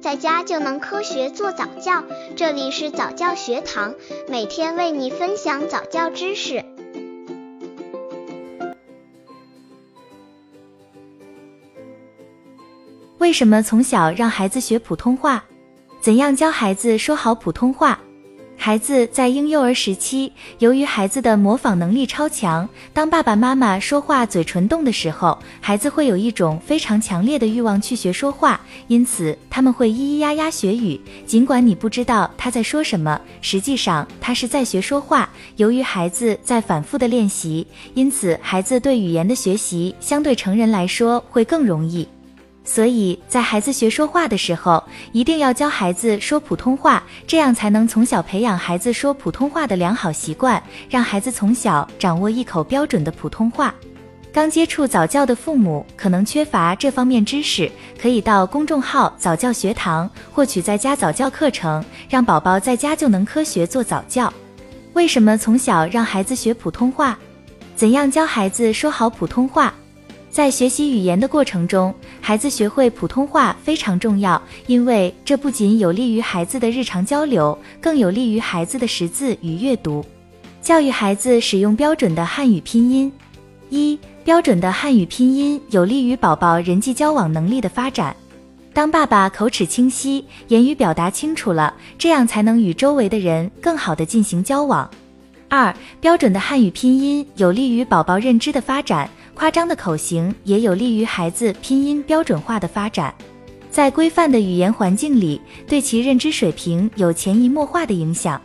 在家就能科学做早教。这里是早教学堂，每天为你分享早教知识。为什么从小让孩子学普通话？怎样教孩子说好普通话？孩子在婴幼儿时期，由于孩子的模仿能力超强，当爸爸妈妈说话嘴唇动的时候，孩子会有一种非常强烈的欲望去学说话，因此他们会咿咿呀呀学语。尽管你不知道他在说什么，实际上他是在学说话。由于孩子在反复的练习，因此孩子对语言的学习相对成人来说会更容易。所以在孩子学说话的时候，一定要教孩子说普通话，这样才能从小培养孩子说普通话的良好习惯，让孩子从小掌握一口标准的普通话。刚接触早教的父母可能缺乏这方面知识，可以到公众号早教学堂获取在家早教课程，让宝宝在家就能科学做早教。为什么从小让孩子学普通话？怎样教孩子说好普通话？在学习语言的过程中，孩子学会普通话非常重要，因为这不仅有利于孩子的日常交流，更有利于孩子的识字与阅读。教育孩子使用标准的汉语拼音。一、标准的汉语拼音有利于宝宝人际交往能力的发展。当爸爸口齿清晰，言语表达清楚了，这样才能与周围的人更好的进行交往。二、标准的汉语拼音有利于宝宝认知的发展。夸张的口型也有利于孩子拼音标准化的发展，在规范的语言环境里，对其认知水平有潜移默化的影响。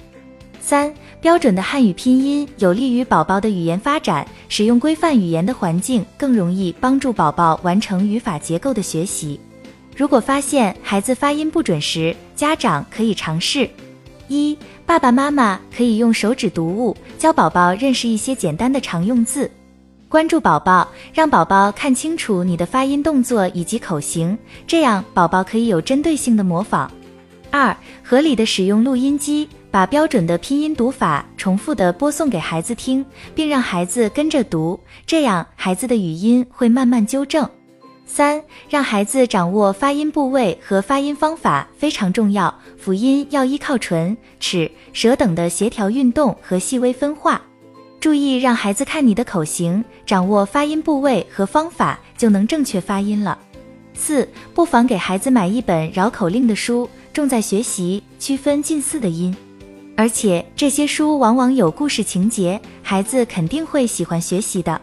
三、标准的汉语拼音有利于宝宝的语言发展，使用规范语言的环境更容易帮助宝宝完成语法结构的学习。如果发现孩子发音不准时，家长可以尝试：一、爸爸妈妈可以用手指读物教宝宝认识一些简单的常用字。关注宝宝，让宝宝看清楚你的发音、动作以及口型，这样宝宝可以有针对性的模仿。二、合理的使用录音机，把标准的拼音读法重复的播送给孩子听，并让孩子跟着读，这样孩子的语音会慢慢纠正。三、让孩子掌握发音部位和发音方法非常重要，辅音要依靠唇、齿、舌等的协调运动和细微分化。注意让孩子看你的口型，掌握发音部位和方法，就能正确发音了。四，不妨给孩子买一本绕口令的书，重在学习区分近似的音，而且这些书往往有故事情节，孩子肯定会喜欢学习的。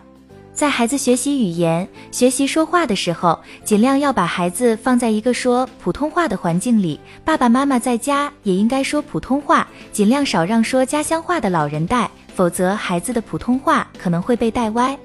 在孩子学习语言、学习说话的时候，尽量要把孩子放在一个说普通话的环境里，爸爸妈妈在家也应该说普通话，尽量少让说家乡话的老人带。否则，孩子的普通话可能会被带歪。